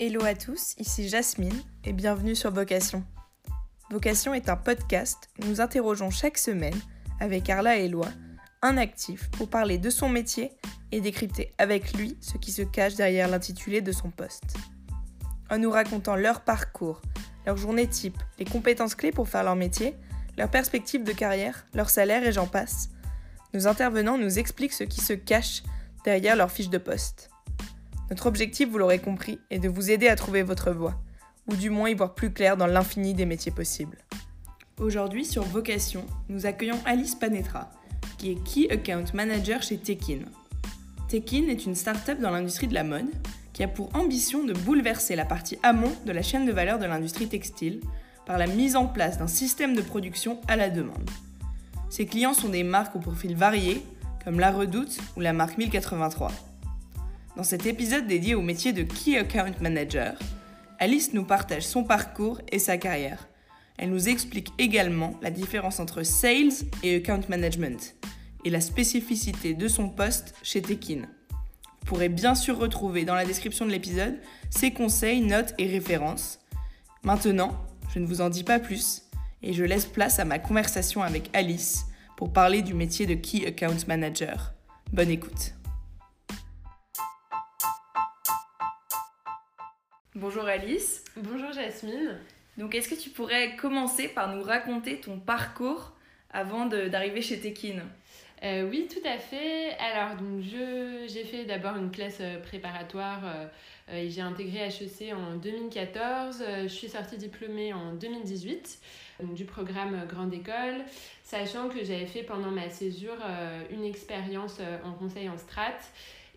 Hello à tous, ici Jasmine et bienvenue sur Vocation. Vocation est un podcast où nous interrogeons chaque semaine, avec Carla et Eloi, un actif pour parler de son métier et décrypter avec lui ce qui se cache derrière l'intitulé de son poste. En nous racontant leur parcours, leur journée type, les compétences clés pour faire leur métier, leurs perspectives de carrière, leur salaire et j'en passe, nos intervenants nous expliquent ce qui se cache derrière leur fiche de poste. Notre objectif, vous l'aurez compris, est de vous aider à trouver votre voie, ou du moins y voir plus clair dans l'infini des métiers possibles. Aujourd'hui, sur Vocation, nous accueillons Alice Panetra, qui est Key Account Manager chez Tekin. Tekin est une start-up dans l'industrie de la mode qui a pour ambition de bouleverser la partie amont de la chaîne de valeur de l'industrie textile par la mise en place d'un système de production à la demande. Ses clients sont des marques au profil varié, comme La Redoute ou la marque 1083. Dans cet épisode dédié au métier de Key Account Manager, Alice nous partage son parcours et sa carrière. Elle nous explique également la différence entre sales et account management et la spécificité de son poste chez Tekin. Vous pourrez bien sûr retrouver dans la description de l'épisode ses conseils, notes et références. Maintenant, je ne vous en dis pas plus et je laisse place à ma conversation avec Alice pour parler du métier de Key Account Manager. Bonne écoute. Bonjour Alice. Bonjour Jasmine. Donc est-ce que tu pourrais commencer par nous raconter ton parcours avant d'arriver chez Tekin? Euh, oui, tout à fait. Alors, donc, j'ai fait d'abord une classe euh, préparatoire euh, et j'ai intégré HEC en 2014. je suis sortie diplômée en 2018 du programme Grande École, sachant que j'avais fait pendant ma césure une expérience en conseil en strat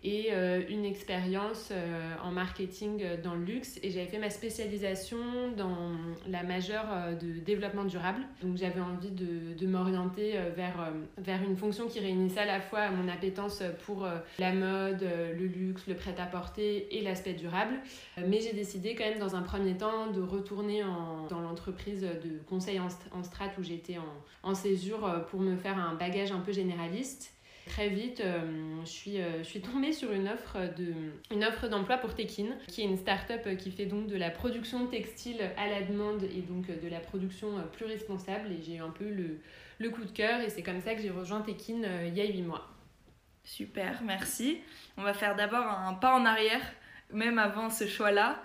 et euh, une expérience euh, en marketing euh, dans le luxe. Et j'avais fait ma spécialisation dans la majeure de développement durable. Donc j'avais envie de, de m'orienter vers, vers une fonction qui réunissait à la fois mon appétence pour la mode, le luxe, le prêt-à-porter et l'aspect durable. Mais j'ai décidé quand même dans un premier temps de retourner en, dans l'entreprise de conseil en, en strat où j'étais en, en césure pour me faire un bagage un peu généraliste. Très vite, euh, je, suis, euh, je suis tombée sur une offre, d'emploi pour Tekin, qui est une start-up qui fait donc de la production textile à la demande et donc de la production plus responsable. Et j'ai eu un peu le, coup de cœur et c'est comme ça que j'ai rejoint Tekin euh, il y a 8 mois. Super, merci. On va faire d'abord un pas en arrière, même avant ce choix-là.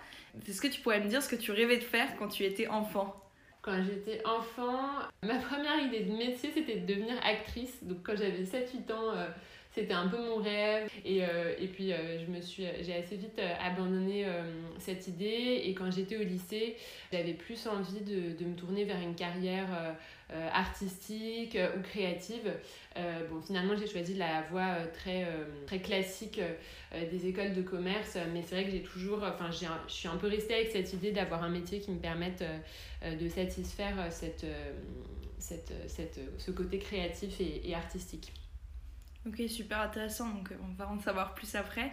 Est-ce que tu pourrais me dire ce que tu rêvais de faire quand tu étais enfant? Quand j'étais enfant, ma première idée de métier, c'était de devenir actrice. Donc quand j'avais 7-8 ans, euh, c'était un peu mon rêve. Et, euh, et puis euh, je me suis, j'ai assez vite abandonné cette idée. Et quand j'étais au lycée, j'avais plus envie de, de, me tourner vers une carrière artistique ou créative. bon, finalement, j'ai choisi la voie très, très classique des écoles de commerce. Mais c'est vrai que j'ai toujours, enfin, je suis un peu restée avec cette idée d'avoir un métier qui me permette euh, de satisfaire euh, cette, euh, cette, cette, ce côté créatif et, artistique. Ok, super intéressant. Donc, on va en savoir plus après.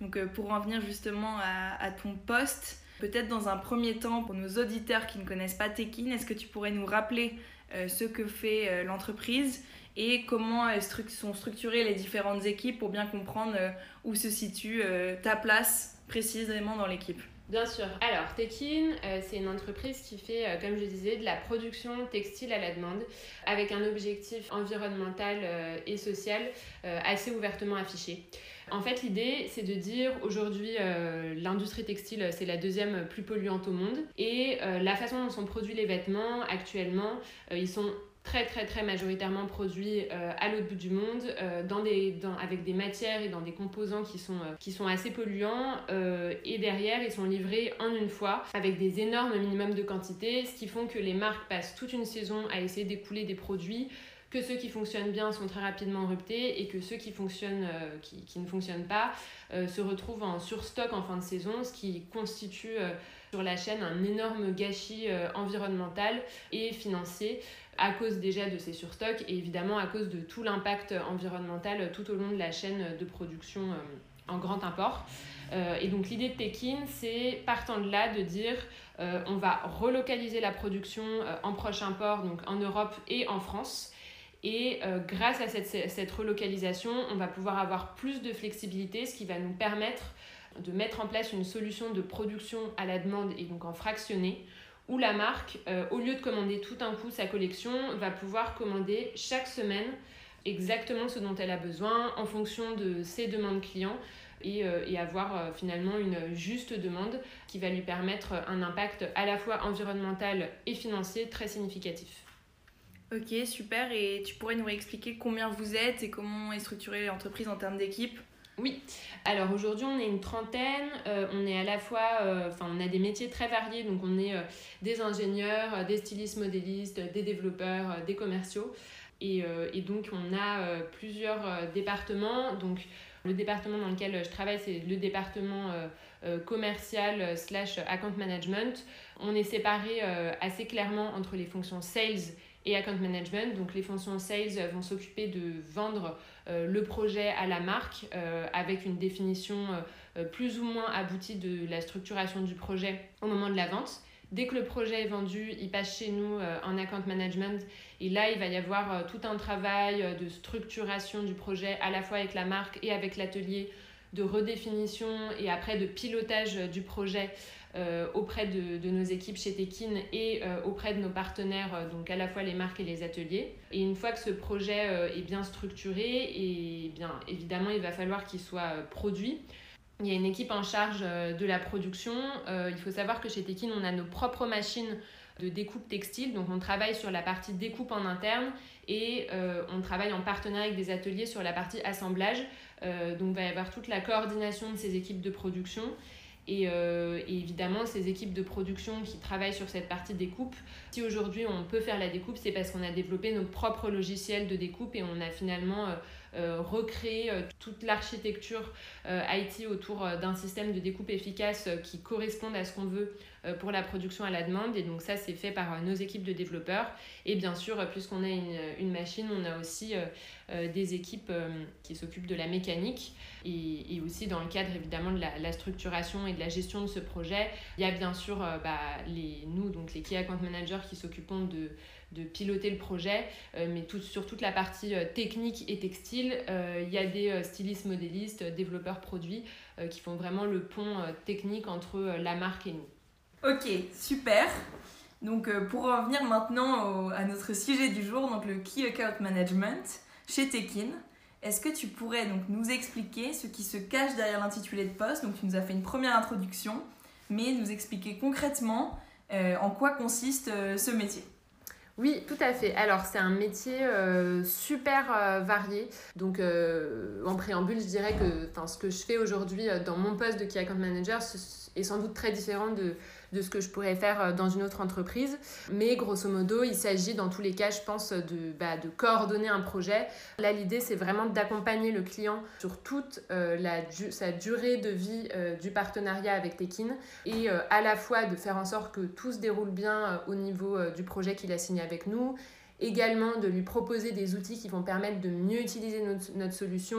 Donc, pour en venir justement à, ton poste, peut-être dans un premier temps, pour nos auditeurs qui ne connaissent pas Tekin, est-ce que tu pourrais nous rappeler ce que fait l'entreprise et comment sont structurées les différentes équipes pour bien comprendre où se situe ta place précisément dans l'équipe? Bien sûr. Alors, Tekin, euh, c'est une entreprise qui fait, euh, comme je disais, de la production textile à la demande avec un objectif environnemental euh, et social assez ouvertement affiché. En fait, l'idée, c'est de dire aujourd'hui, l'industrie textile, c'est la deuxième plus polluante au monde. Et la façon dont sont produits les vêtements, actuellement, ils sont très très très majoritairement produits euh, à l'autre bout du monde euh, avec des matières et dans des composants qui sont, euh, qui sont assez polluants et derrière ils sont livrés en une fois avec des énormes minimums de quantité ce qui font que les marques passent toute une saison à essayer d'écouler des produits que ceux qui fonctionnent bien sont très rapidement ruptés et que ceux qui, fonctionnent, qui, qui, ne fonctionnent pas se retrouvent en surstock en fin de saison, ce qui constitue sur la chaîne un énorme gâchis environnemental et financier à cause déjà de ces surstocks et évidemment à cause de tout l'impact environnemental tout au long de la chaîne de production euh, en grand import. Euh, et donc l'idée de Tekin, c'est partant de là de dire euh, on va relocaliser la production en proche import, donc en Europe et en France. Et grâce à cette, relocalisation, on va pouvoir avoir plus de flexibilité, ce qui va nous permettre de mettre en place une solution de production à la demande et donc en fractionné, où la marque, au lieu de commander tout un coup sa collection, va pouvoir commander chaque semaine exactement ce dont elle a besoin en fonction de ses demandes clients et, et avoir finalement une juste demande qui va lui permettre un impact à la fois environnemental et financier très significatif. Ok, super. Et tu pourrais nous réexpliquer combien vous êtes et comment est structurée l'entreprise en termes d'équipe? Oui, alors aujourd'hui on est une trentaine, euh, on est à la fois, euh, enfin on a des métiers très variés, donc on est euh, des ingénieurs, des stylistes modélistes, des développeurs, des commerciaux, et, et, donc on a plusieurs départements, donc le département dans lequel je travaille c'est le département commercial slash account management, on est séparé assez clairement entre les fonctions sales et account management. Donc les fonctions sales vont s'occuper de vendre euh, le projet à la marque euh, avec une définition euh, plus ou moins aboutie de la structuration du projet au moment de la vente. Dès que le projet est vendu, il passe chez nous en account management et là, il va y avoir tout un travail de structuration du projet à la fois avec la marque et avec l'atelier de redéfinition et après de pilotage du projet euh, auprès de, nos équipes chez Tekin et euh, auprès de nos partenaires, euh, donc à la fois les marques et les ateliers. Et une fois que ce projet est bien structuré, et bien évidemment il va falloir qu'il soit produit. Il y a une équipe en charge de la production. il faut savoir que chez Tekin, on a nos propres machines de découpe textile. Donc on travaille sur la partie découpe en interne et on travaille en partenariat avec des ateliers sur la partie assemblage. Donc il va y avoir toute la coordination de ces équipes de production. Euh, et, évidemment, ces équipes de production qui travaillent sur cette partie découpe, si aujourd'hui on peut faire la découpe, c'est parce qu'on a développé nos propres logiciels de découpe et on a finalement euh, euh, recréé toute l'architecture IT autour d'un système de découpe efficace qui corresponde à ce qu'on veut pour la production à la demande. Et donc ça, c'est fait par nos équipes de développeurs. Et bien sûr, puisqu'on a une, machine, on a aussi des équipes qui s'occupent de la mécanique et, aussi dans le cadre évidemment de la, structuration et de la gestion de ce projet. Il y a bien sûr euh, bah, les, nous, donc les Key Account Managers qui s'occupons de, piloter le projet, euh, mais tout, sur toute la partie euh, technique et textile, il y a des stylistes modélistes, développeurs produits qui font vraiment le pont technique entre la marque et nous. Ok, super. Donc pour revenir maintenant à notre sujet du jour, donc le Key Account Management chez Tekin. Est-ce que tu pourrais donc nous expliquer ce qui se cache derrière l'intitulé de poste? Donc tu nous as fait une première introduction, mais nous expliquer concrètement euh, en quoi consiste euh, ce métier. Oui, tout à fait. Alors, c'est un métier euh, super varié. Donc, en préambule, je dirais que ce que je fais aujourd'hui dans mon poste de Key Account Manager est sans doute très différent de, de ce que je pourrais faire euh, dans une autre entreprise. Mais grosso modo, il s'agit dans tous les cas, je pense, de, bah, de coordonner un projet. Là, l'idée, c'est vraiment d'accompagner le client sur toute euh, sa durée de vie euh, du partenariat avec Tekin et à la fois de faire en sorte que tout se déroule bien au niveau du projet qu'il a signé avec nous également de lui proposer des outils qui vont permettre de mieux utiliser notre, solution.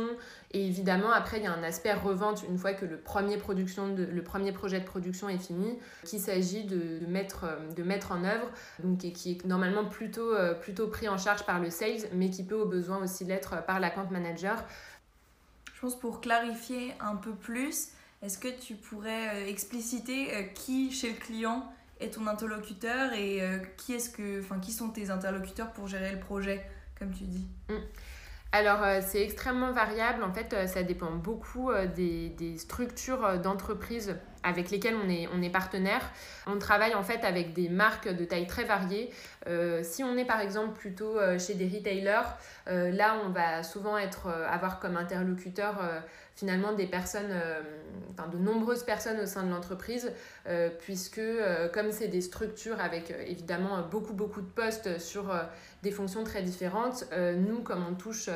Et évidemment, après, il y a un aspect revente une fois que le premier, production de, le premier projet de production est fini, qu'il s'agit de, mettre, de mettre en œuvre, donc, et qui est normalement plutôt, euh, plutôt pris en charge par le sales, mais qui peut au besoin aussi l'être par l'account manager. Je pense pour clarifier un peu plus, est-ce que tu pourrais euh, expliciter euh, qui chez le client est ton interlocuteur et euh, qui, est-ce que, enfin, qui sont tes interlocuteurs pour gérer le projet, comme tu dis? Mm. Alors, euh, c'est extrêmement variable. En fait, euh, ça dépend beaucoup des, des, structures d'entreprise avec lesquelles on est, on est partenaire. On travaille en fait avec des marques de taille très variée. si on est par exemple plutôt chez des retailers, là, on va souvent être, avoir comme interlocuteur finalement des personnes, euh, enfin de nombreuses personnes au sein de l'entreprise, euh, puisque euh, comme c'est des structures avec évidemment beaucoup beaucoup de postes sur des fonctions très différentes, nous comme on touche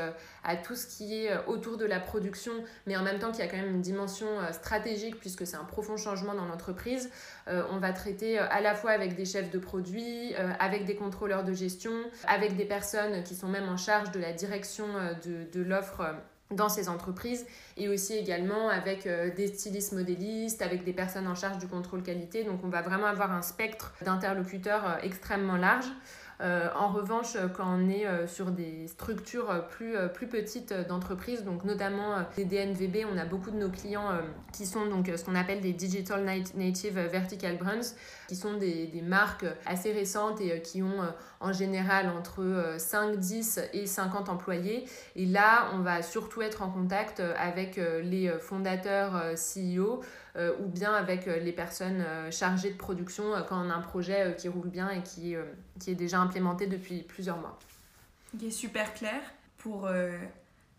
à tout ce qui est autour de la production, mais en même temps qu'il y a quand même une dimension stratégique puisque c'est un profond changement dans l'entreprise, on va traiter à la fois avec des chefs de produits, avec des contrôleurs de gestion, avec des personnes qui sont même en charge de la direction de, l'offre dans ces entreprises et aussi également avec euh, des stylistes modélistes, avec des personnes en charge du contrôle qualité. Donc on va vraiment avoir un spectre d'interlocuteurs euh, extrêmement large. En revanche, quand on est sur des structures plus, plus petites d'entreprise, donc notamment des DNVB, on a beaucoup de nos clients qui sont donc ce qu'on appelle des Digital Native Vertical Brands, qui sont des, des marques assez récentes et qui ont en général entre 5, 10 et 50 employés. Et là, on va surtout être en contact avec les fondateurs CEO ou bien avec les personnes chargées de production quand on a un projet qui roule bien et qui, qui est déjà implémenté depuis plusieurs mois. Ok, super clair. Pour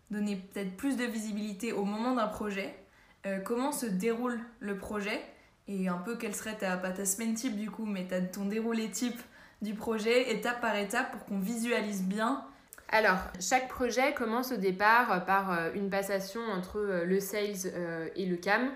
donner peut-être plus de visibilité au moment d'un projet, comment se déroule le projet et un peu quelle serait ta, pas ta semaine type du coup, mais ton déroulé type du projet, étape par étape, pour qu'on visualise bien alors, chaque projet commence au départ par euh, une passation entre euh, le sales euh, et le CAM.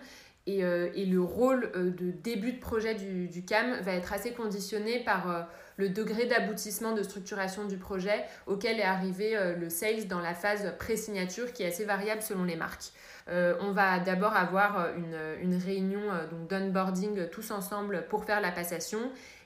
Et, le rôle de début de projet du, CAM va être assez conditionné par le degré d'aboutissement de structuration du projet auquel est arrivé le sales dans la phase pré-signature qui est assez variable selon les marques. on va d'abord avoir une, réunion donc d'onboarding tous ensemble pour faire la passation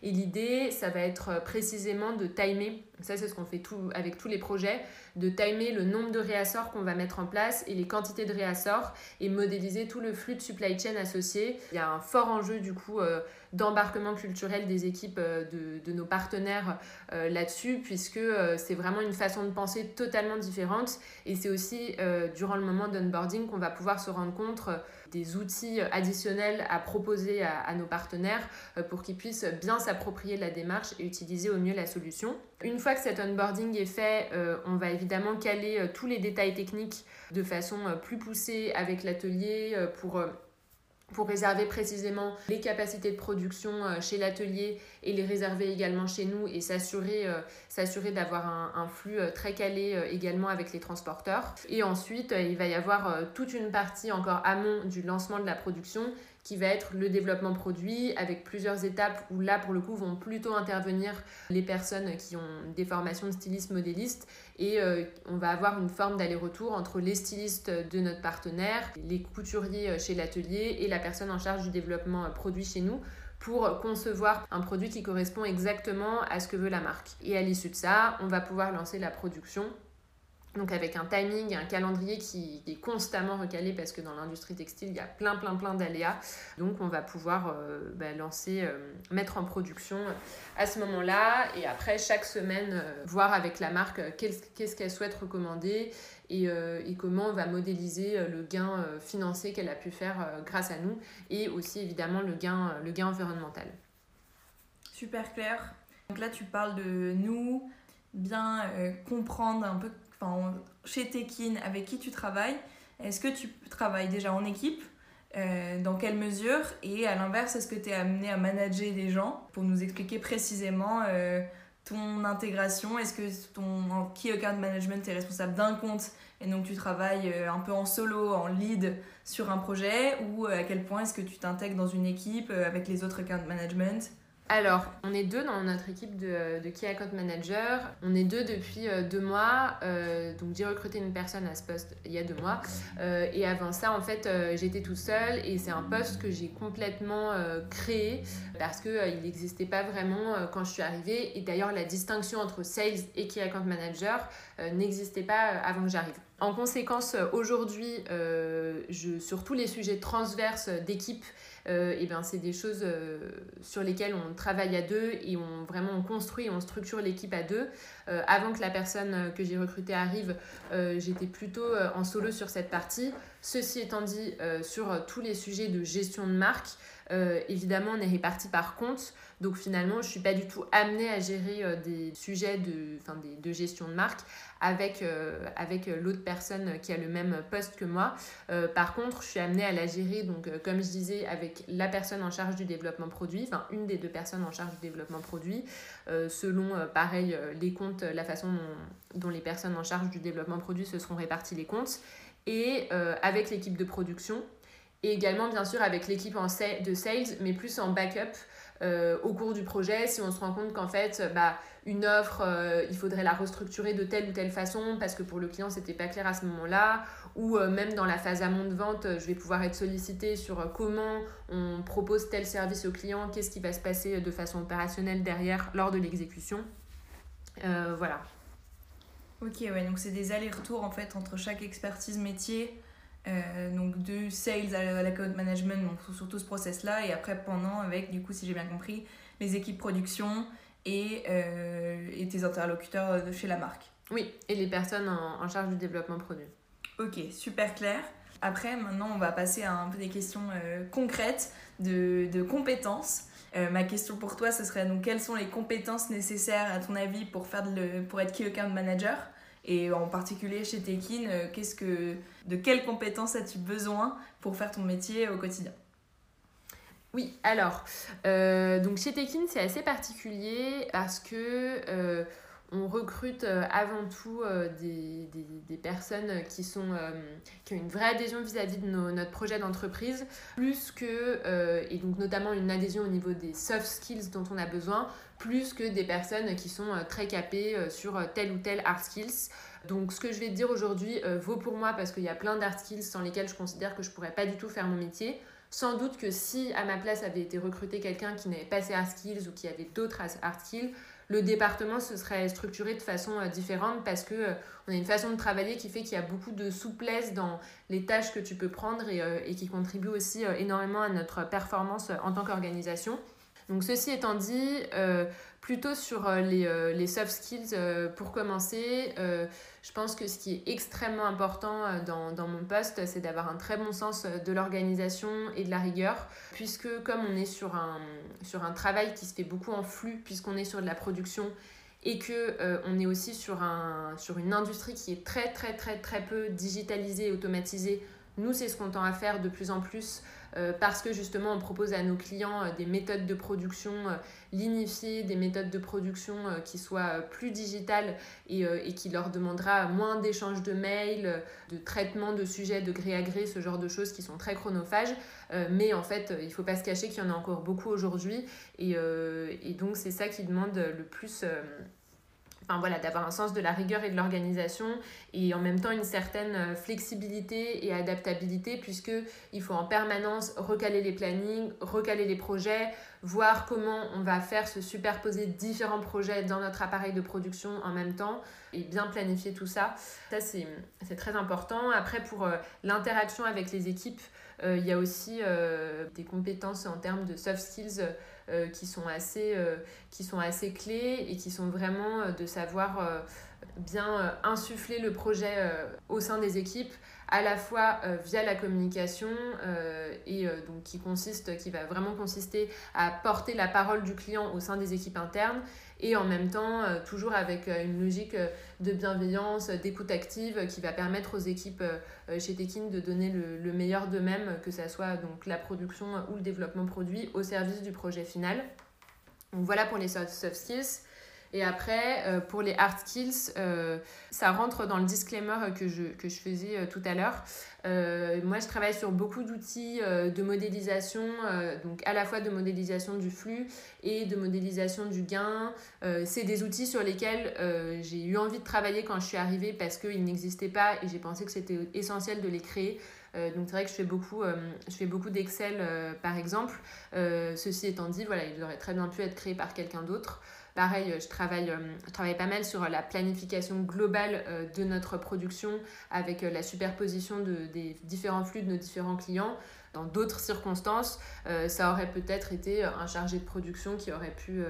et l'idée, ça va être euh, précisément de timer, ça c'est ce qu'on fait tout, avec tous les projets, de timer le nombre de réassorts qu'on va mettre en place et les quantités de réassorts et modéliser tout le flux de supply chain associé. Il y a un fort enjeu du coup euh, d'embarquement culturel des équipes euh, de, de, nos partenaires là-dessus puisque c'est vraiment une façon de penser totalement différente et c'est aussi durant le moment d'onboarding qu'on va pouvoir se rendre compte des outils additionnels à proposer à, nos partenaires euh, pour qu'ils puissent bien s'approprier la démarche et utiliser au mieux la solution. Une fois que cet onboarding est fait, euh, on va évidemment caler euh, tous les détails techniques de façon plus poussée avec l'atelier pour pour réserver précisément les capacités de production euh, chez l'atelier et les réserver également chez nous et s'assurer euh, d'avoir un, un, flux euh, très calé également avec les transporteurs. Et ensuite, il va y avoir toute une partie encore amont du lancement de la production qui va être le développement produit avec plusieurs étapes où là pour le coup vont plutôt intervenir les personnes qui ont des formations de stylistes modélistes et euh, on va avoir une forme d'aller-retour entre les stylistes de notre partenaire, les couturiers chez l'atelier et la personne en charge du développement produit chez nous pour concevoir un produit qui correspond exactement à ce que veut la marque. Et à l'issue de ça, on va pouvoir lancer la production donc avec un timing, un calendrier qui est constamment recalé parce que dans l'industrie textile, il y a plein plein plein d'aléas. Donc on va pouvoir euh, bah, lancer, euh, mettre en production à ce moment-là et après chaque semaine euh, voir avec la marque qu'est-ce qu'elle souhaite recommander et, et, comment on va modéliser le gain financier qu'elle a pu faire grâce à nous et aussi évidemment le gain, le gain environnemental. Super clair. Donc là tu parles de nous, bien comprendre un peu chez Tekin, avec qui tu travailles, est-ce que tu travailles déjà en équipe euh, Dans quelle mesure Et à l'inverse, est-ce que tu es amené à manager des gens Pour nous expliquer précisément euh, ton intégration, est-ce que ton key account management est responsable d'un compte et donc tu travailles euh, un peu en solo, en lead sur un projet? Ou à quel point est-ce que tu t'intègres dans une équipe avec les autres account management? Alors, on est deux dans notre équipe de, Key Account Manager. On est deux depuis euh, deux mois. Euh, donc, j'ai recruté une personne à ce poste il y a deux mois. Euh, et avant ça, en fait, j'étais toute seule. Et c'est un poste que j'ai complètement créé parce qu'il n'existait pas vraiment quand je suis arrivée. Et d'ailleurs, la distinction entre Sales et Key Account Manager n'existait pas avant que j'arrive. En conséquence, aujourd'hui, sur tous les sujets transverses d'équipe, euh, et ben c'est des choses euh, sur lesquelles on travaille à deux et on vraiment on construit, on structure l'équipe à deux. Euh, avant que la personne que j'ai recrutée arrive, j'étais plutôt en solo sur cette partie. Ceci étant dit, sur tous les sujets de gestion de marque, évidemment, on est réparti par compte. Donc finalement, je ne suis pas du tout amenée à gérer des sujets de, gestion de marque avec, euh, euh, l'autre personne qui a le même poste que moi. Euh, par contre, je suis amenée à la gérer, donc comme je disais, avec la personne en charge du développement produit, enfin une des deux personnes en charge du développement produit, selon, pareil, les comptes, la façon dont, dont, les personnes en charge du développement produit se seront répartis les comptes, et avec l'équipe de production, et également bien sûr avec l'équipe de sales, mais plus en backup. au cours du projet, si on se rend compte qu'en fait, bah, une offre, euh, il faudrait la restructurer de telle ou telle façon parce que pour le client c'était pas clair à ce moment-là, ou euh, même dans la phase amont de vente, je vais pouvoir être sollicité sur euh, comment on propose tel service au client, qu'est-ce qui va se passer de façon opérationnelle derrière lors de l'exécution. voilà. Ok, ouais, donc c'est des allers-retours en fait entre chaque expertise métier, donc de sales à l'account management, donc surtout ce process-là, et après pendant avec, du coup, si j'ai bien compris, les équipes production et, et tes interlocuteurs de chez la marque. Oui, et les personnes en, en charge du développement produit. Ok, super clair. Après, maintenant, on va passer à un peu des questions euh, concrètes de, de compétences. Euh, ma question pour toi, ce serait donc quelles sont les compétences nécessaires à ton avis pour, faire le, pour être Key Account Manager? Et en particulier chez Tekin, euh, qu'est-ce que, de quelles compétences as-tu besoin pour faire ton métier au quotidien? Oui, alors, donc chez Tekin, c'est assez particulier parce que on recrute euh, avant tout euh, des, des, personnes qui, sont, euh, qui ont une vraie adhésion vis-à-vis de notre projet d'entreprise, plus que, et donc notamment une adhésion au niveau des soft skills dont on a besoin, plus que des personnes qui sont très capées sur tel ou tel hard skills. Donc ce que je vais te dire aujourd'hui vaut pour moi parce qu'il y a plein d'hard skills sans lesquels je considère que je pourrais pas du tout faire mon métier. Sans doute que si à ma place avait été recruté quelqu'un qui n'avait pas ces hard skills ou qui avait d'autres hard skills, le département se serait structuré de façon euh, différente parce que euh, on a une façon de travailler qui fait qu'il y a beaucoup de souplesse dans les tâches que tu peux prendre euh, et qui contribue aussi énormément à notre performance en tant qu'organisation. Donc ceci étant dit, plutôt sur les, les, soft skills pour commencer, je pense que ce qui est extrêmement important euh, dans, mon poste, c'est d'avoir un très bon sens euh, de l'organisation et de la rigueur, puisque comme on est sur un, travail qui se fait beaucoup en flux, puisqu'on est sur de la production et que euh, on est aussi sur, un, sur une industrie qui est très très très très peu digitalisée et automatisée, nous c'est ce qu'on tend à faire de plus en plus euh, parce que justement on propose à nos clients euh, des méthodes de production euh, lignifiées, des méthodes de production qui soient plus digitales et, et qui leur demandera moins d'échanges de mails, de traitement de sujets de gré à gré, ce genre de choses qui sont très chronophages. mais en fait, il ne faut pas se cacher qu'il y en a encore beaucoup aujourd'hui et, et donc c'est ça qui demande le plus voilà, d'avoir un sens de la rigueur et de l'organisation et en même temps une certaine euh, flexibilité et adaptabilité puisque il faut en permanence recaler les plannings, recaler les projets, voir comment on va faire se superposer différents projets dans notre appareil de production en même temps et bien planifier tout ça. Ça c'est très important. Après pour euh, l'interaction avec les équipes, euh, il y a aussi des compétences en termes de soft skills euh, qui, sont assez, euh, qui sont assez clés et qui sont vraiment euh, de savoir bien insuffler le projet au sein des équipes à la fois via la communication et donc qui consiste qui va vraiment consister à porter la parole du client au sein des équipes internes et en même temps toujours avec une logique de bienveillance, d'écoute active qui va permettre aux équipes chez Tekin de donner le, le meilleur d'eux-mêmes, que ce soit donc la production ou le développement produit au service du projet final. Voilà pour les soft skills. Et après, euh, pour les hard skills, euh, ça rentre dans le disclaimer que je, que je faisais euh, tout à l'heure. moi, je travaille sur beaucoup d'outils de modélisation, donc à la fois de modélisation du flux et de modélisation du gain. c'est des outils sur lesquels j'ai eu envie de travailler quand je suis arrivée parce qu'ils n'existaient pas et j'ai pensé que c'était essentiel de les créer. donc c'est vrai que je fais beaucoup, beaucoup d'Excel par exemple. ceci étant dit, voilà, il aurait très bien pu être créé par quelqu'un d'autre. Pareil, je travaille, euh, je travaille pas mal sur la planification globale euh, de notre production avec euh, la superposition de, des différents flux de nos différents clients. Dans d'autres circonstances, ça aurait peut-être été un chargé de production qui aurait pu,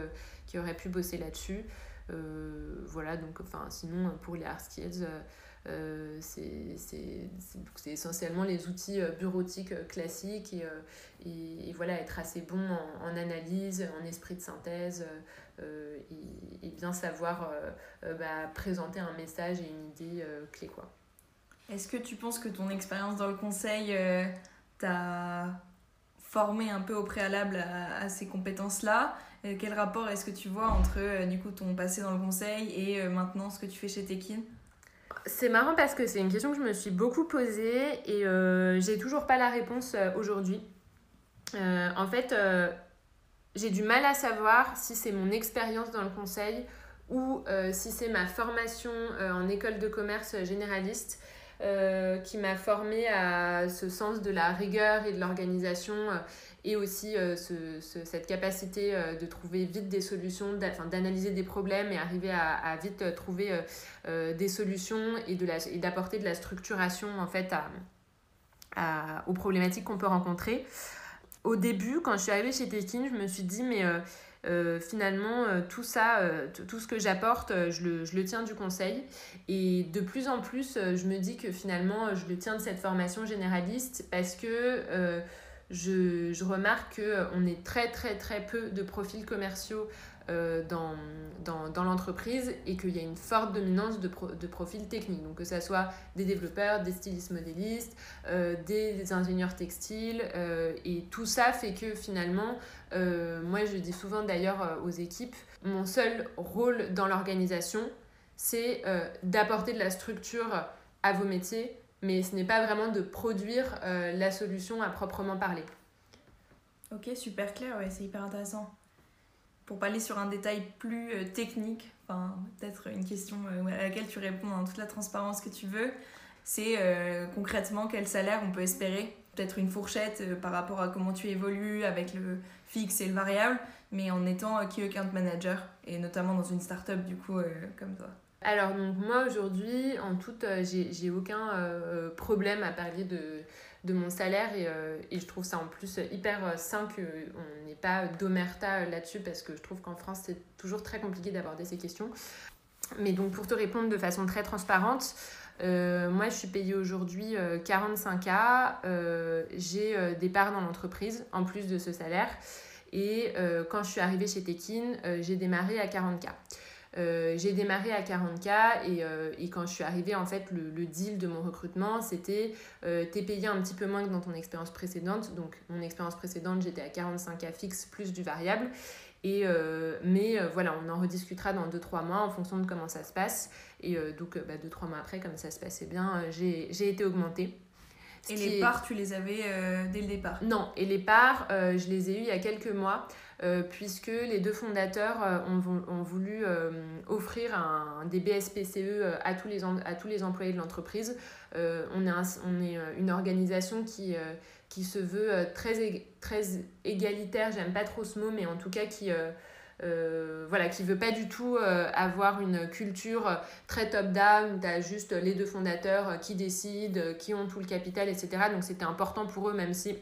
qui aurait pu bosser là-dessus. voilà, donc enfin, sinon pour les hard skills, euh, c'est essentiellement les outils bureautiques classiques et, et, voilà, être assez bon en analyse, en esprit de synthèse, euh, et, bien savoir euh, euh, bah, présenter un message et une idée clé. quoi. Est-ce que tu penses que ton expérience dans le conseil t'a formé un peu au préalable à, ces compétences-là? Quel rapport est-ce que tu vois entre du coup ton passé dans le conseil et maintenant ce que tu fais chez Tekin? C'est marrant parce que c'est une question que je me suis beaucoup posée et euh, j'ai toujours pas la réponse aujourd'hui. en fait, j'ai du mal à savoir si c'est mon expérience dans le conseil ou euh, si c'est ma formation euh, en école de commerce généraliste. qui m'a formée à ce sens de la rigueur et de l'organisation et aussi cette capacité de trouver vite des solutions, d'analyser des problèmes et arriver à, vite trouver des solutions et d'apporter de, de, la structuration en fait à, aux problématiques qu'on peut rencontrer. Au début, quand je suis arrivée chez Tekin, je me suis dit, mais euh, finalement, euh, tout ça, euh, tout ce que j'apporte, je le, je, le, tiens du conseil. Et de plus en plus, je me dis que finalement, je le tiens de cette formation généraliste parce que je, je, remarque qu'on est très, très, très peu de profils commerciaux euh, dans, dans, dans l'entreprise et qu'il y a une forte dominance de, de profils techniques. Donc que ce soit des développeurs, des stylistes modélistes, euh, des, ingénieurs textiles. Euh, et tout ça fait que finalement, moi je dis souvent d'ailleurs aux équipes, mon seul rôle dans l'organisation, c'est d'apporter de la structure à vos métiers, mais ce n'est pas vraiment de produire la solution à proprement parler. Ok, super clair, ouais, c'est hyper intéressant pour pas aller sur un détail plus euh, technique, enfin, peut-être une question euh, à laquelle tu réponds dans toute la transparence que tu veux, c'est euh, concrètement quel salaire on peut espérer. Peut-être une fourchette par rapport à comment tu évolues avec le fixe et le variable, mais en étant key account manager, et notamment dans une start-up du coup comme toi. Alors donc moi aujourd'hui, en tout, j'ai aucun problème à parler de de mon salaire et, euh, et, je trouve ça en plus hyper euh, sain qu'on n'ait pas d'omerta là-dessus parce que je trouve qu'en France c'est toujours très compliqué d'aborder ces questions. Mais donc pour te répondre de façon très transparente, euh, moi je suis payée aujourd'hui 45K, j'ai des parts dans l'entreprise en plus de ce salaire et quand je suis arrivée chez Tekin, j'ai démarré à 40K. Euh, j'ai démarré à 40K et, euh, et, quand je suis arrivée, en fait, le, le deal de mon recrutement, c'était euh, t'es payé un petit peu moins que dans ton expérience précédente. Donc, mon expérience précédente, j'étais à 45K fixe plus du variable. Et, mais voilà, on en rediscutera dans 2-3 mois en fonction de comment ça se passe. Et donc, 2-3 bah, mois après, comme ça se passait bien, j'ai été augmentée. Et les parts, tu les avais dès le départ Non, et les parts, je les ai eues il y a quelques mois. Euh, puisque les deux fondateurs euh, ont, voulu euh, offrir un, des BSPCE à tous les, à tous les employés de l'entreprise. on est, on est une organisation qui, qui se veut très, très égalitaire, j'aime pas trop ce mot, mais en tout cas qui... voilà, qui veut pas du tout avoir une culture très top-down, tu as juste les deux fondateurs qui décident, qui ont tout le capital, etc. Donc c'était important pour eux, même si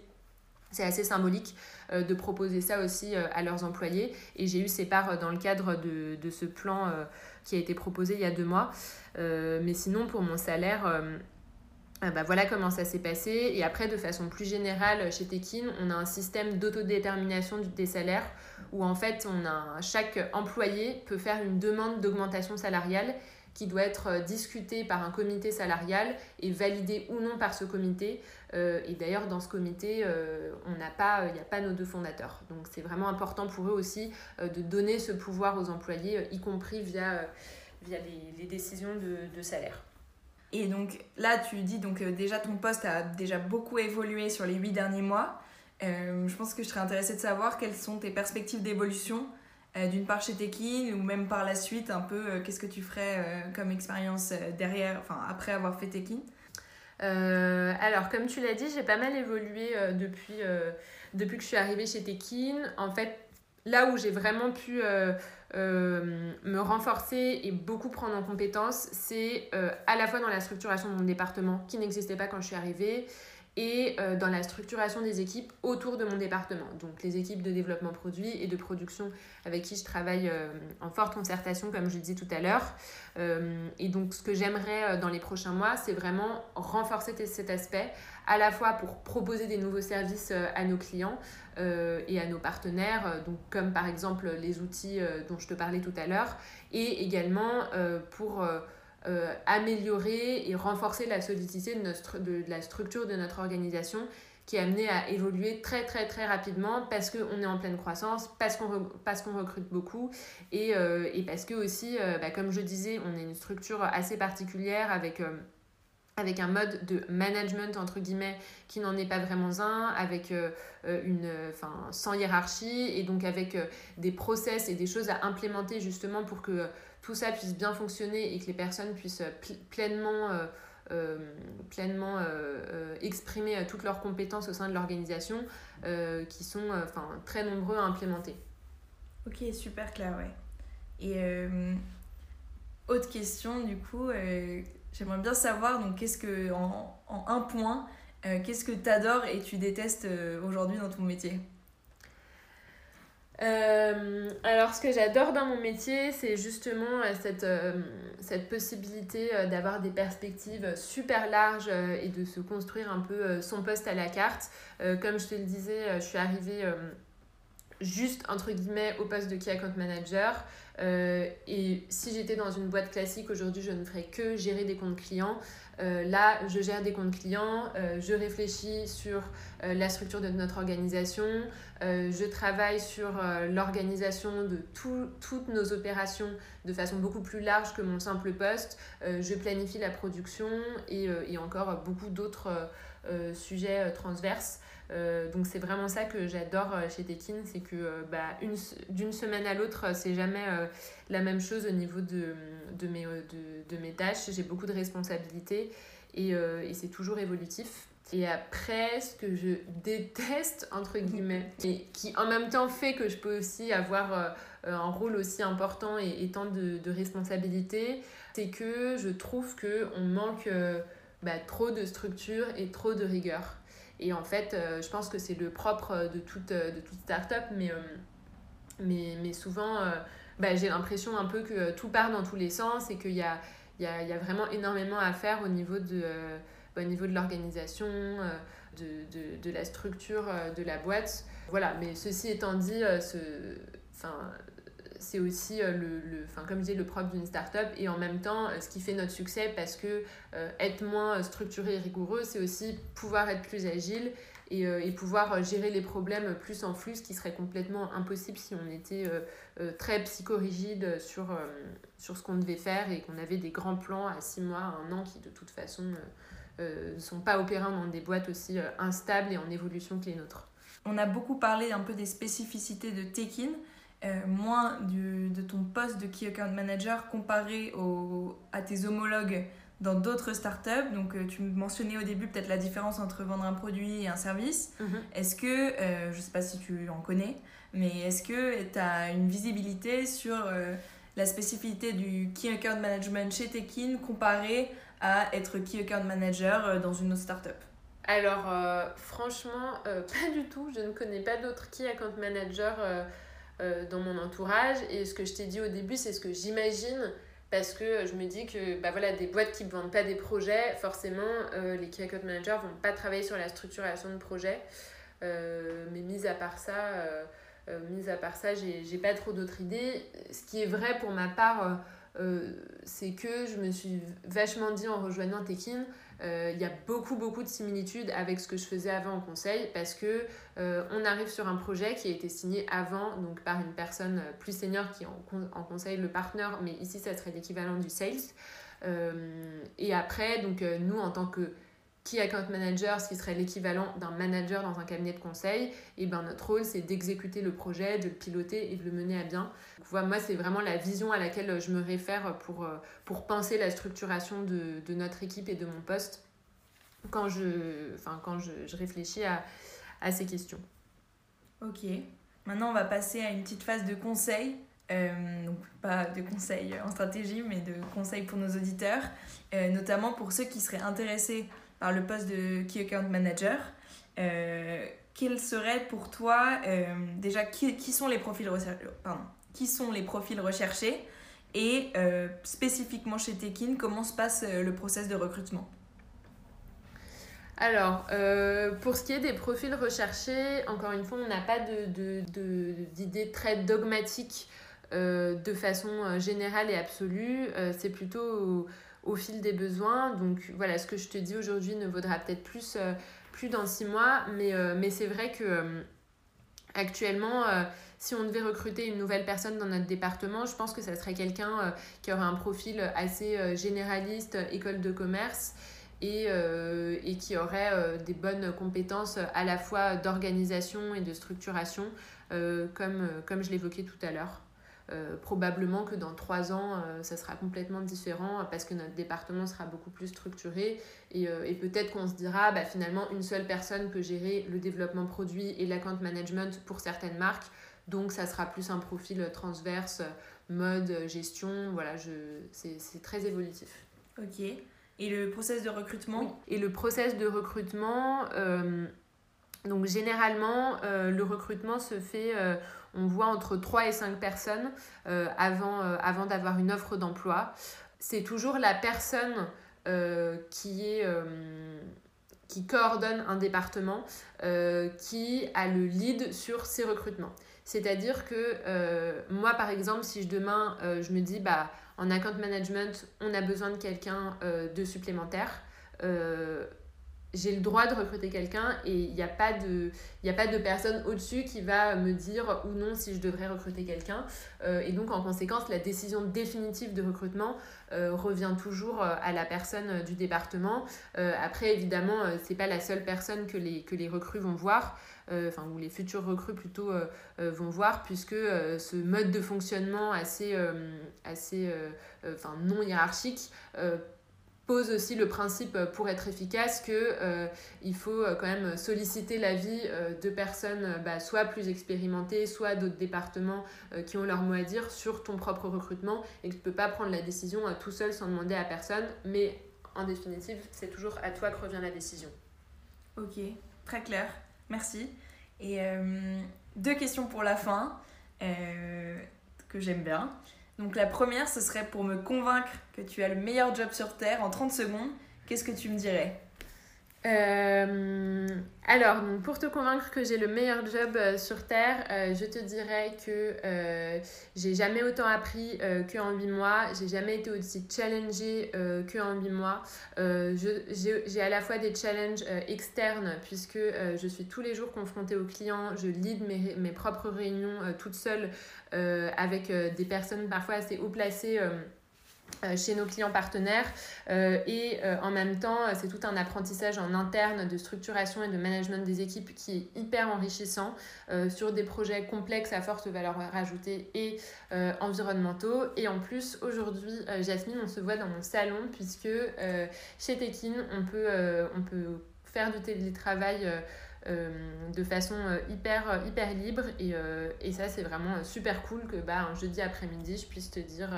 c'est assez symbolique euh, de proposer ça aussi euh, à leurs employés. Et j'ai eu ces parts dans le cadre de, ce plan euh, qui a été proposé il y a deux mois. mais sinon, pour mon salaire, bah voilà comment ça s'est passé. Et après, de façon plus générale, chez Tekin, on a un système d'autodétermination des salaires où en fait, chaque employé peut faire une demande d'augmentation salariale qui doit être euh, discuté par un comité salarial et validé ou non par ce comité. Euh, et d'ailleurs, dans ce comité, euh, il n'y a pas nos deux fondateurs. Donc c'est vraiment important pour eux aussi de donner ce pouvoir aux employés, y compris via, les, décisions de, salaire. Et donc là, tu dis donc déjà ton poste a déjà beaucoup évolué sur les huit derniers mois. je pense que je serais intéressée de savoir quelles sont tes perspectives d'évolution euh, d'une part chez Tekin ou même par la suite un peu euh, qu'est-ce que tu ferais euh, comme expérience derrière, enfin après avoir fait Tekin alors, comme tu l'as dit, j'ai pas mal évolué depuis, depuis que je suis arrivée chez Tekin. En fait, là où j'ai vraiment pu me renforcer et beaucoup prendre en compétence, c'est à la fois dans la structuration de mon département qui n'existait pas quand je suis arrivée et euh, dans la structuration des équipes autour de mon département. Donc les équipes de développement produit et de production avec qui je travaille euh, en forte concertation, comme je disais tout à l'heure. Euh, et donc ce que j'aimerais dans les prochains mois, c'est vraiment renforcer cet aspect, à la fois pour proposer des nouveaux services à nos clients et à nos partenaires, donc comme par exemple les outils dont je te parlais tout à l'heure, et également pour euh, améliorer et renforcer la solidité de, notre, la structure de notre organisation qui est amenée à évoluer très très très rapidement parce qu'on est en pleine croissance, parce qu'on recrute beaucoup et, euh, et, parce que aussi, euh, bah, comme je disais, on est une structure assez particulière avec un mode de management entre guillemets qui n'en est pas vraiment un, avec une, sans hiérarchie et donc avec des process et des choses à implémenter justement pour que tout ça puisse bien fonctionner et que les personnes puissent pleinement euh, pleinement exprimer toutes leurs compétences au sein de l'organisation, qui sont très nombreux à implémenter. Ok, super clair, ouais. Et autre question, du coup, j'aimerais bien savoir, donc, qu'est-ce que, en, en un point, qu'est-ce que tu adores et tu détestes aujourd'hui dans ton métier? Euh, alors, ce que j'adore dans mon métier, c'est justement euh, cette, euh, cette possibilité d'avoir des perspectives super larges et de se construire un peu son poste à la carte. comme je te le disais, je suis arrivée juste, entre guillemets, au poste de Key Account Manager. et si j'étais dans une boîte classique aujourd'hui, je ne ferais que gérer des comptes clients. Euh, là, je gère des comptes clients, euh, je réfléchis sur euh, la structure de notre organisation, je travaille sur l'organisation de toutes nos opérations de façon beaucoup plus large que mon simple poste, je planifie la production et, et encore beaucoup d'autres sujets transverses. Donc c'est vraiment ça que j'adore chez Tekin, c'est que bah, d'une semaine à l'autre, c'est jamais la même chose au niveau de, de, mes, de, de mes tâches. J'ai beaucoup de responsabilités et, euh, et c'est toujours évolutif. Et après, ce que je déteste, entre guillemets, et qui en même temps fait que je peux aussi avoir euh, un rôle aussi important et, et tant de, de responsabilités, c'est que je trouve qu'on manque euh, bah, trop de structure et trop de rigueur. Et en fait, je pense que c'est le propre de toute, de toute start-up, mais, mais, mais souvent, bah, j'ai l'impression un peu que tout part dans tous les sens et qu'il y a y a, y a, vraiment énormément à faire au niveau de, euh, au niveau de l'organisation, euh, de, de, de, la structure euh, de la boîte. Voilà, mais ceci étant dit, ce, c'est aussi le, le enfin, comme je disais, le propre d'une start-up et en même temps ce qui fait notre succès parce que être moins structuré et rigoureux, c'est aussi pouvoir être plus agile et, euh, et, pouvoir gérer les problèmes plus en flux, ce qui serait complètement impossible si on était euh, euh, très psychorigide sur, sur ce qu'on devait faire et qu'on avait des grands plans à six mois, un an qui de toute façon ne sont pas opérants dans des boîtes aussi instables et en évolution que les nôtres. On a beaucoup parlé un peu des spécificités de Tekin. Moins du, de ton poste de Key Account Manager comparé au, à tes homologues dans d'autres startups. Donc, euh, tu mentionnais au début peut-être la différence entre vendre un produit et un service. Mhm. Est-ce que, euh, je ne sais pas si tu en connais, mais est-ce que tu as une visibilité sur euh, la spécificité du Key Account Management chez Tekin comparé à être Key Account Manager dans une autre startup? Alors, franchement, pas du tout. Je ne connais pas d'autres Key Account Manager dans mon entourage. Et ce que je t'ai dit au début, c'est ce que j'imagine parce que je me dis que bah voilà, des boîtes qui ne vendent pas des projets, forcément, euh, les key account managers ne vont pas travailler sur la structuration de projet. Euh, mais mis à part ça, euh, mis à part ça, j'ai pas trop d'autres idées. Ce qui est vrai pour ma part, c'est que je me suis vachement dit en rejoignant Tekin, euh, il y a beaucoup beaucoup de similitudes avec ce que je faisais avant en conseil parce que euh, on arrive sur un projet qui a été signé avant donc par une personne plus senior qui est en, en conseil le partenaire mais ici ça serait l'équivalent du sales. Euh, et après donc nous en tant que Key Account Manager, ce qui serait l'équivalent d'un manager dans un cabinet de conseil, et ben notre rôle c'est d'exécuter le projet, de le piloter et de le mener à bien. voilà, moi c'est vraiment la vision à laquelle je me réfère pour, euh, pour penser la structuration de, de notre équipe et de mon poste quand je, enfin, quand je, réfléchis à, à, ces questions. Ok, maintenant on va passer à une petite phase de conseil. Euh, donc pas de conseils en stratégie, mais de conseils pour nos auditeurs, euh, notamment pour ceux qui seraient intéressés par le poste de Key Account Manager. Euh, quels seraient pour toi, euh, déjà, qui, qui, sont les profils pardon, qui sont les profils recherchés et euh, spécifiquement chez Tekin, comment se passe le process de recrutement? Alors, pour ce qui est des profils recherchés, encore une fois, on n'a pas d'idée de, de, très dogmatique de façon générale et absolue. C'est plutôt au fil des besoins. Donc voilà, ce que je te dis aujourd'hui ne vaudra peut-être plus, euh, dans six mois, mais, euh, c'est vrai que euh, actuellement, si on devait recruter une nouvelle personne dans notre département, je pense que ça serait quelqu'un qui aurait un profil assez généraliste, école de commerce. Et, qui aurait des bonnes compétences à la fois d'organisation et de structuration, comme je l'évoquais tout à l'heure. Probablement que dans trois ans, ça sera complètement différent parce que notre département sera beaucoup plus structuré et, et peut-être qu'on se dira bah, finalement une seule personne peut gérer le développement produit et l'account management pour certaines marques. Donc ça sera plus un profil transverse, mode, gestion. Voilà, c'est très évolutif. Ok. Et le process de recrutement? Et le process de recrutement, euh, donc généralement, euh, le recrutement se fait, euh, on voit entre 3 et 5 personnes avant, avant d'avoir une offre d'emploi. C'est toujours la personne qui est qui coordonne un département qui a le lead sur ces recrutements. C'est-à-dire que moi, par exemple, si demain je me dis, bah, en account management, on a besoin de quelqu'un euh, de supplémentaire. Euh, j'ai le droit de recruter quelqu'un et il n'y a, pas de, a pas de personne au-dessus qui va me dire ou non si je devrais recruter quelqu'un. Euh, et donc en conséquence, la décision définitive de recrutement revient toujours à la personne du département. après, évidemment, ce n'est pas la seule personne que les, que les recrues vont voir. Euh, enfin, où les futurs recrues plutôt euh, euh, vont voir, puisque ce mode de fonctionnement assez, assez non hiérarchique pose aussi le principe pour être efficace que il faut quand même solliciter l'avis de personnes bah, soit plus expérimentées, soit d'autres départements qui ont leur mot à dire sur ton propre recrutement et que tu peux pas prendre la décision tout seul sans demander à personne, mais en définitive, c'est toujours à toi que revient la décision. Ok, très clair. Merci. Et euh, deux questions pour la fin euh, que j'aime bien. Donc la première, ce serait pour me convaincre que tu as le meilleur job sur Terre en 30 secondes. Qu'est-ce que tu me dirais? Euh, alors, pour te convaincre que j'ai le meilleur job euh, sur Terre, euh, je te dirais que j'ai jamais autant appris qu'en 8 mois, j'ai jamais été aussi challengée qu'en 8 mois. j'ai à la fois des challenges externes, puisque je suis tous les jours confrontée aux clients, je lead mes, mes propres réunions toute seule avec des personnes parfois assez haut placées euh, chez nos clients partenaires. Euh, et euh, en même temps c'est tout un apprentissage en interne de structuration et de management des équipes qui est hyper enrichissant sur des projets complexes à forte valeur ajoutée et environnementaux. Et en plus aujourd'hui Jasmine on se voit dans mon salon puisque chez Tekin on peut, on peut faire du télétravail de façon hyper, hyper libre et, et ça c'est vraiment super cool que bah, un jeudi après-midi je puisse te dire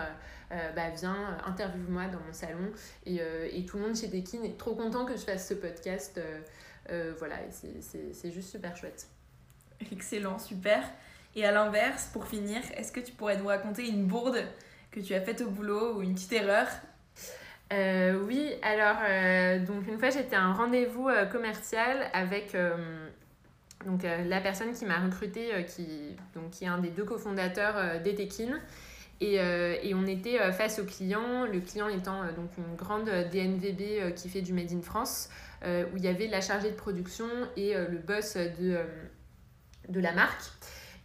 euh, bah, viens, euh, interviewe-moi dans mon salon. Et, euh, et, tout le monde chez Tekin est trop content que je fasse ce podcast. voilà, c'est juste super chouette. Excellent, super. Et à l'inverse, pour finir, est-ce que tu pourrais nous raconter une bourde que tu as faite au boulot ou une petite erreur Oui, alors, donc une fois j'étais à un rendez-vous commercial avec donc, la personne qui m'a recruté, qui, donc, qui est un des deux cofondateurs d'Etekin. Et, euh, et, on était euh, face au client, le client étant euh, donc une grande DNVB qui fait du Made in France, où il y avait la chargée de production et le boss de, de la marque.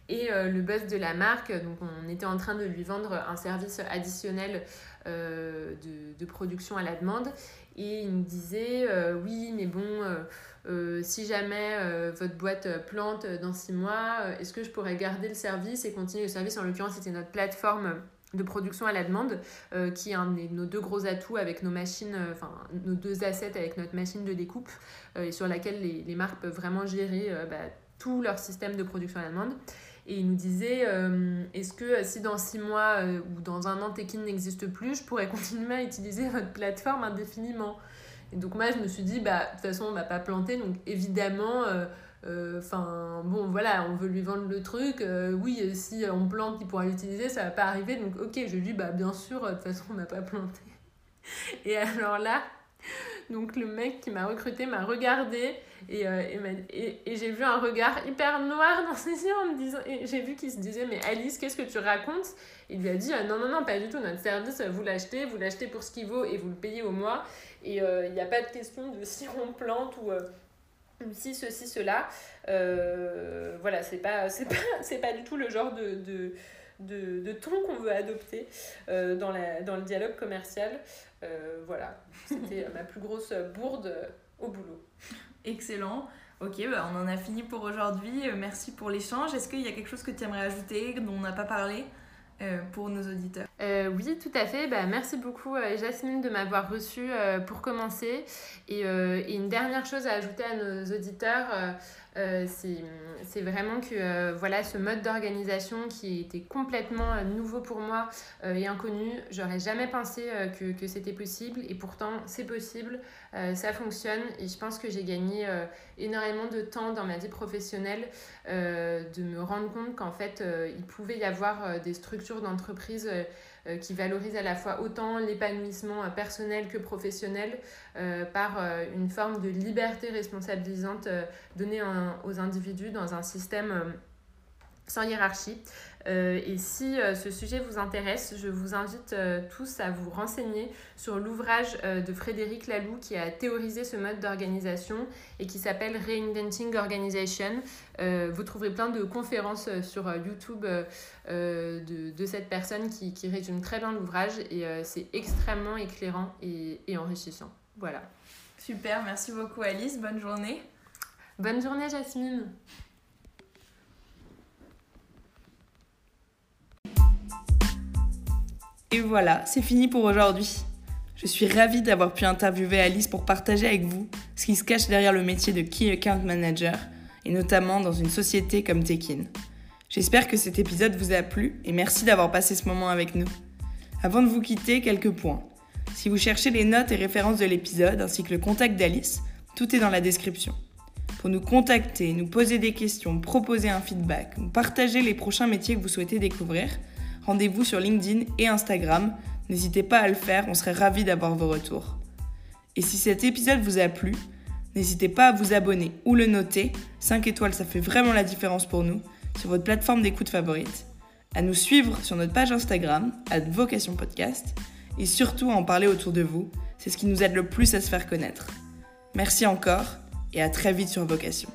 Et le boss de la marque, donc on était en train de lui vendre un service additionnel de, de, production à la demande. Et il nous disait, oui, mais bon, si jamais votre boîte plante dans six mois, est-ce que je pourrais garder le service et continuer le service? En l'occurrence, c'était notre plateforme de production à la demande, euh, qui est un de nos deux gros atouts avec nos machines, euh, enfin nos deux assets avec notre machine de découpe, euh, et sur laquelle les, les, marques peuvent vraiment gérer bah, tout leur système de production à la demande. Et il nous disait, est-ce que si dans six mois ou dans un an Tekin n'existe plus, je pourrais continuer à utiliser votre plateforme indéfiniment? Et donc moi je me suis dit, bah de toute façon on va pas planter, donc évidemment euh, enfin, bon, voilà, on veut lui vendre le truc. Euh, oui, si on plante, il pourra l'utiliser, ça va pas arriver. Donc, ok, je lui dis, bah, bien sûr, de toute façon, on n'a pas planté. Et alors là, donc le mec qui m'a recruté m'a regardé et, euh, et, et, j'ai vu un regard hyper noir dans ses yeux en me disant, et j'ai vu qu'il se disait, mais Alice, qu'est-ce que tu racontes? Il lui a dit, non, non, non, pas du tout, notre service, vous l'achetez, vous l'achetez pour ce qu'il vaut et vous le payez au mois. Et il n'y a pas de question de si on plante ou si ceci, cela. Euh, voilà, c'est pas, c'est pas, pas du tout le genre de, de, de, ton qu'on veut adopter euh, dans, la, dans le dialogue commercial. Euh, voilà, c'était ma plus grosse bourde au boulot. Excellent. Ok, bah on en a fini pour aujourd'hui. Merci pour l'échange. Est-ce qu'il y a quelque chose que tu aimerais ajouter, dont on n'a pas parlé pour nos auditeurs? Oui, tout à fait. Bah, merci beaucoup Jasmine de m'avoir reçue pour commencer. Et, une dernière chose à ajouter à nos auditeurs, euh, c'est vraiment que euh, voilà, ce mode d'organisation qui était complètement euh, nouveau pour moi et inconnu, j'aurais jamais pensé que, que c'était possible et pourtant c'est possible, ça fonctionne et je pense que j'ai gagné énormément de temps dans ma vie professionnelle de me rendre compte qu'en fait il pouvait y avoir des structures d'entreprise euh, qui valorise à la fois autant l'épanouissement euh, personnel que professionnel euh, par une forme de liberté responsabilisante donnée aux individus dans un système sans hiérarchie. Euh, et si euh, ce sujet vous intéresse, je vous invite euh, tous à vous renseigner sur l'ouvrage de Frédéric Laloux qui a théorisé ce mode d'organisation et qui s'appelle Reinventing Organization. vous trouverez plein de conférences sur YouTube de, de, cette personne qui, qui résume très bien l'ouvrage et c'est extrêmement éclairant et, et enrichissant. Voilà. Super, merci beaucoup Alice, bonne journée. Bonne journée Jasmine. Et voilà, c'est fini pour aujourd'hui. Je suis ravie d'avoir pu interviewer Alice pour partager avec vous ce qui se cache derrière le métier de Key Account Manager, et notamment dans une société comme Tekin. J'espère que cet épisode vous a plu et merci d'avoir passé ce moment avec nous. Avant de vous quitter, quelques points. Si vous cherchez les notes et références de l'épisode ainsi que le contact d'Alice, tout est dans la description. Pour nous contacter, nous poser des questions, proposer un feedback ou partager les prochains métiers que vous souhaitez découvrir, rendez-vous sur LinkedIn et Instagram. N'hésitez pas à le faire, on serait ravis d'avoir vos retours. Et si cet épisode vous a plu, n'hésitez pas à vous abonner ou le noter. 5 étoiles, ça fait vraiment la différence pour nous, sur votre plateforme d'écoute favorite. À nous suivre sur notre page Instagram, à Vocation Podcast, et surtout à en parler autour de vous. C'est ce qui nous aide le plus à se faire connaître. Merci encore, et à très vite sur Vocation.